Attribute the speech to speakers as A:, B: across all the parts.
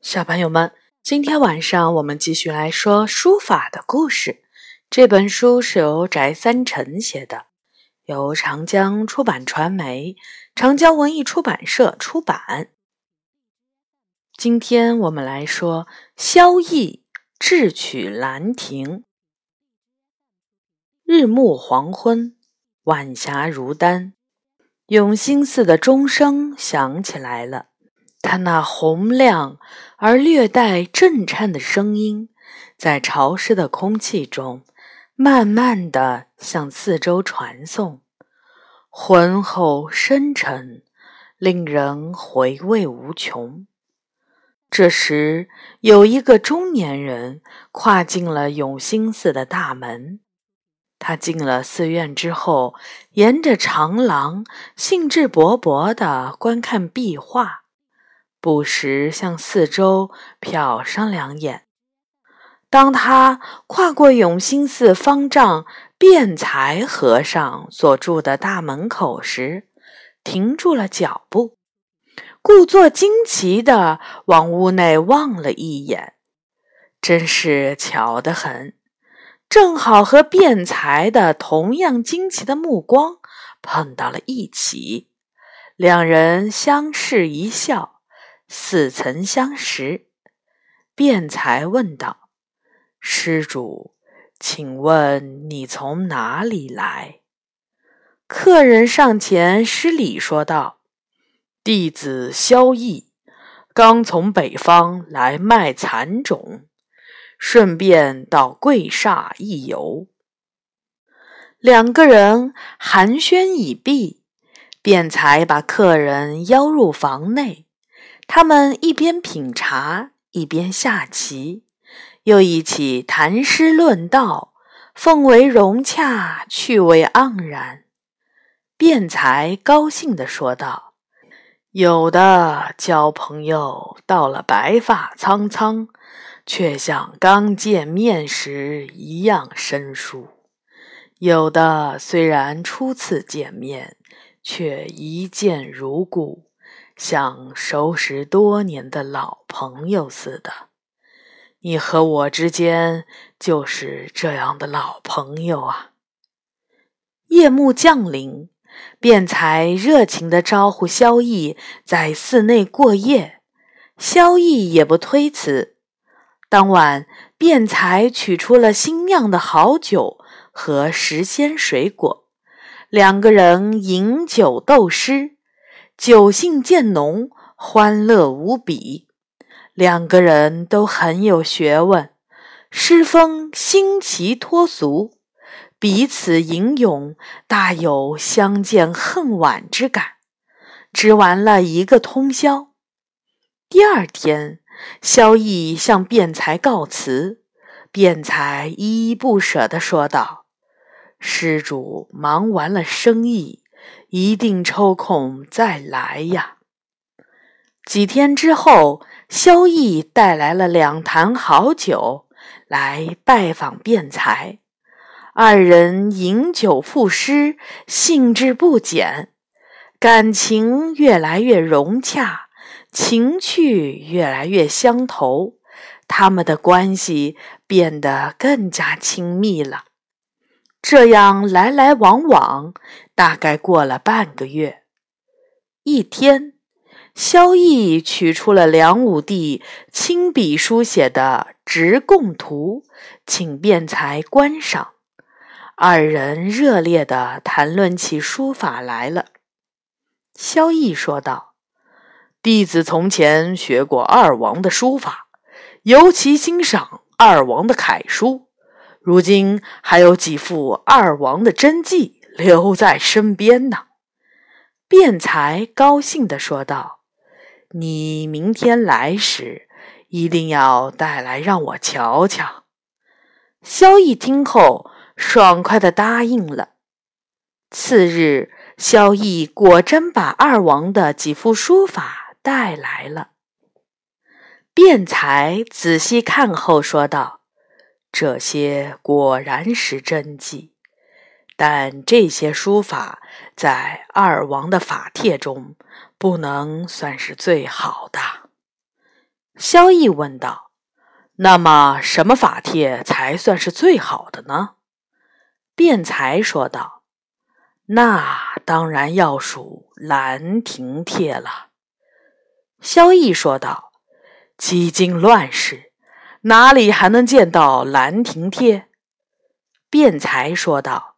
A: 小朋友们，今天晚上我们继续来说书法的故事。这本书是由翟三成写的，由长江出版传媒、长江文艺出版社出版。今天我们来说萧绎智取兰亭。日暮黄昏，晚霞如丹，永兴寺的钟声响起来了。它那洪亮而略带震颤的声音，在潮湿的空气中，慢慢地向四周传送，浑厚深沉，令人回味无穷。这时，有一个中年人跨进了永兴寺的大门。他进了寺院之后，沿着长廊，兴致勃勃地观看壁画。不时向四周瞟上两眼。当他跨过永兴寺方丈辩才和尚所住的大门口时，停住了脚步，故作惊奇地往屋内望了一眼。真是巧得很，正好和辩才的同样惊奇的目光碰到了一起，两人相视一笑。似曾相识，辩才问道：“施主，请问你从哪里来？”客人上前施礼说道：“弟子萧绎，刚从北方来卖蚕种，顺便到贵煞一游。”两个人寒暄已毕，辩才把客人邀入房内。他们一边品茶，一边下棋，又一起谈诗论道，氛围融洽，趣味盎然。辩才高兴地说道：“有的交朋友到了白发苍苍，却像刚见面时一样生疏；有的虽然初次见面，却一见如故。”像熟识多年的老朋友似的，你和我之间就是这样的老朋友啊。夜幕降临，辩才热情地招呼萧逸在寺内过夜，萧逸也不推辞。当晚，辩才取出了新酿的好酒和时鲜水果，两个人饮酒斗诗。酒兴渐浓，欢乐无比。两个人都很有学问，诗风新奇脱俗，彼此吟咏，大有相见恨晚之感。只玩了一个通宵。第二天，萧逸向辩才告辞，辩才依依不舍地说道：“施主忙完了生意。”一定抽空再来呀！几天之后，萧绎带来了两坛好酒来拜访辩才，二人饮酒赋诗，兴致不减，感情越来越融洽，情趣越来越相投，他们的关系变得更加亲密了。这样来来往往，大概过了半个月。一天，萧绎取出了梁武帝亲笔书写的《直贡图》，请辩才观赏。二人热烈地谈论起书法来了。萧绎说道：“弟子从前学过二王的书法，尤其欣赏二王的楷书。”如今还有几幅二王的真迹留在身边呢。辩才高兴地说道：“你明天来时，一定要带来让我瞧瞧。”萧逸听后，爽快地答应了。次日，萧逸果真把二王的几幅书法带来了。辩才仔细看后说道。这些果然是真迹，但这些书法在二王的法帖中不能算是最好的。萧绎问道：“那么，什么法帖才算是最好的呢？”辩才说道：“那当然要数《兰亭帖》了。”萧绎说道：“几经乱世，哪里还能见到《兰亭帖》？”辩才说道：“《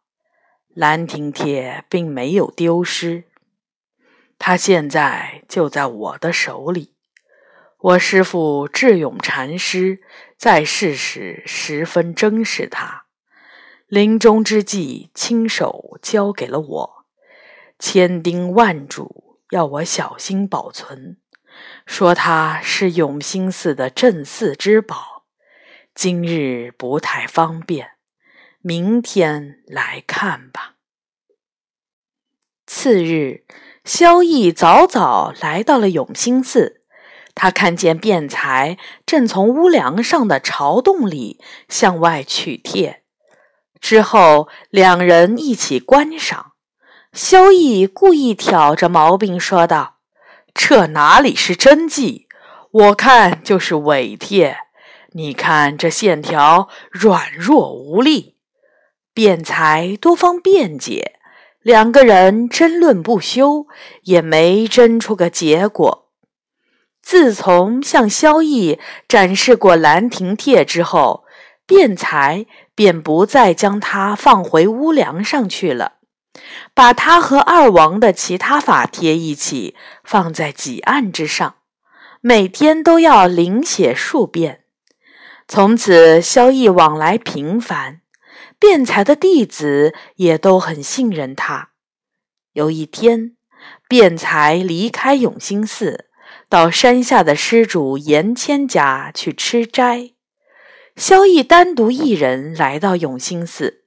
A: 兰亭帖》并没有丢失，它现在就在我的手里。”我师父智勇禅师在世时十分珍视它，临终之际亲手交给了我，千叮万嘱要我小心保存，说它是永兴寺的镇寺之宝。今日不太方便，明天来看吧。次日，萧绎早早来到了永兴寺。他看见辩才正从屋梁上的朝洞里向外取帖，之后两人一起观赏。萧绎故意挑着毛病说道：“这哪里是真迹？我看就是伪帖。你看这线条软弱无力。”辩才多方辩解，两个人争论不休，也没争出个结果。自从向萧绎展示过《兰亭帖》之后，辩才便不再将它放回屋梁上去了，把它和二王的其他法帖一起放在几案之上，每天都要临写数遍。从此，萧绎往来频繁，辩才的弟子也都很信任他。有一天，辩才离开永兴寺。到山下的施主严谦家去吃斋，萧逸单独一人来到永兴寺，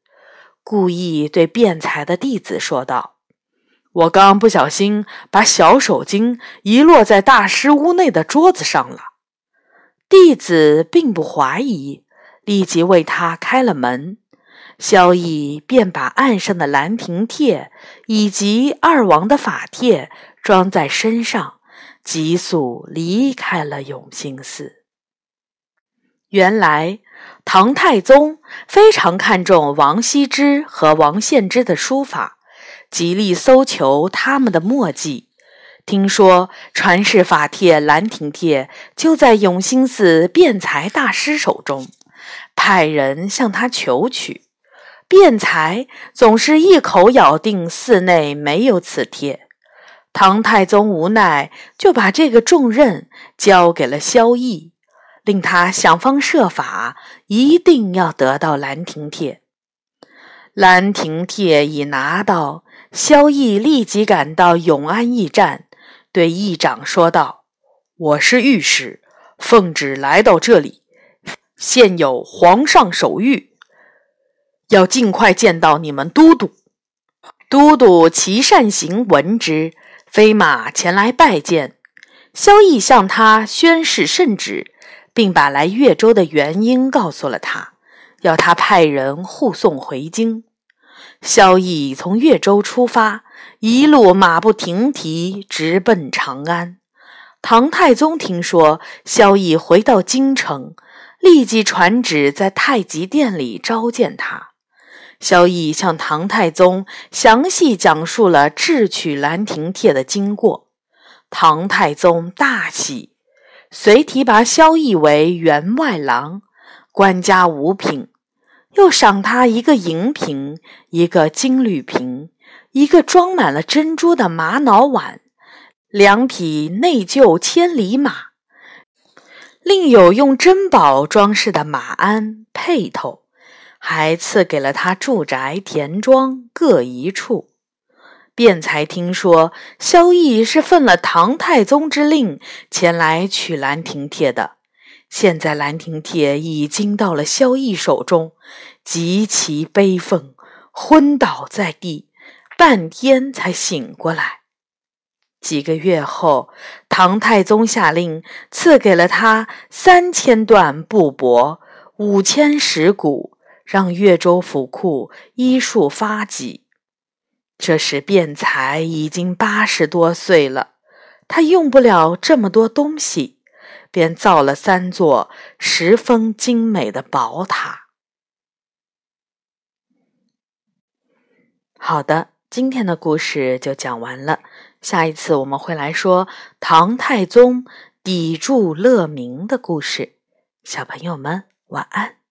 A: 故意对辩才的弟子说道：“我刚不小心把小手巾遗落在大师屋内的桌子上了。”弟子并不怀疑，立即为他开了门。萧绎便把案上的《兰亭帖》以及二王的法帖装在身上。急速离开了永兴寺。原来，唐太宗非常看重王羲之和王献之的书法，极力搜求他们的墨迹。听说传世法帖《兰亭帖》就在永兴寺辩才大师手中，派人向他求取。辩才总是一口咬定寺内没有此帖。唐太宗无奈，就把这个重任交给了萧绎，令他想方设法，一定要得到《兰亭帖》。《兰亭帖》已拿到，萧绎立即赶到永安驿站，对驿长说道：“我是御史，奉旨来到这里，现有皇上手谕，要尽快见到你们都督。”都督齐善行闻之。飞马前来拜见，萧绎向他宣誓圣旨，并把来越州的原因告诉了他，要他派人护送回京。萧绎从越州出发，一路马不停蹄，直奔长安。唐太宗听说萧绎回到京城，立即传旨在太极殿里召见他。萧绎向唐太宗详细讲述了智取《兰亭帖》的经过，唐太宗大喜，遂提拔萧绎为员外郎，官家五品，又赏他一个银瓶、一个金缕瓶、一个装满了珍珠的玛瑙碗、两匹内厩千里马，另有用珍宝装饰的马鞍、辔头。还赐给了他住宅、田庄各一处。便才听说萧绎是奉了唐太宗之令前来取《兰亭帖》的，现在《兰亭帖》已经到了萧绎手中，极其悲愤，昏倒在地，半天才醒过来。几个月后，唐太宗下令赐给了他三千段布帛，五千石鼓。让越州府库依数发给。这时辩才已经八十多岁了，他用不了这么多东西，便造了三座十分精美的宝塔。好的，今天的故事就讲完了。下一次我们会来说唐太宗抵住乐明的故事。小朋友们，晚安。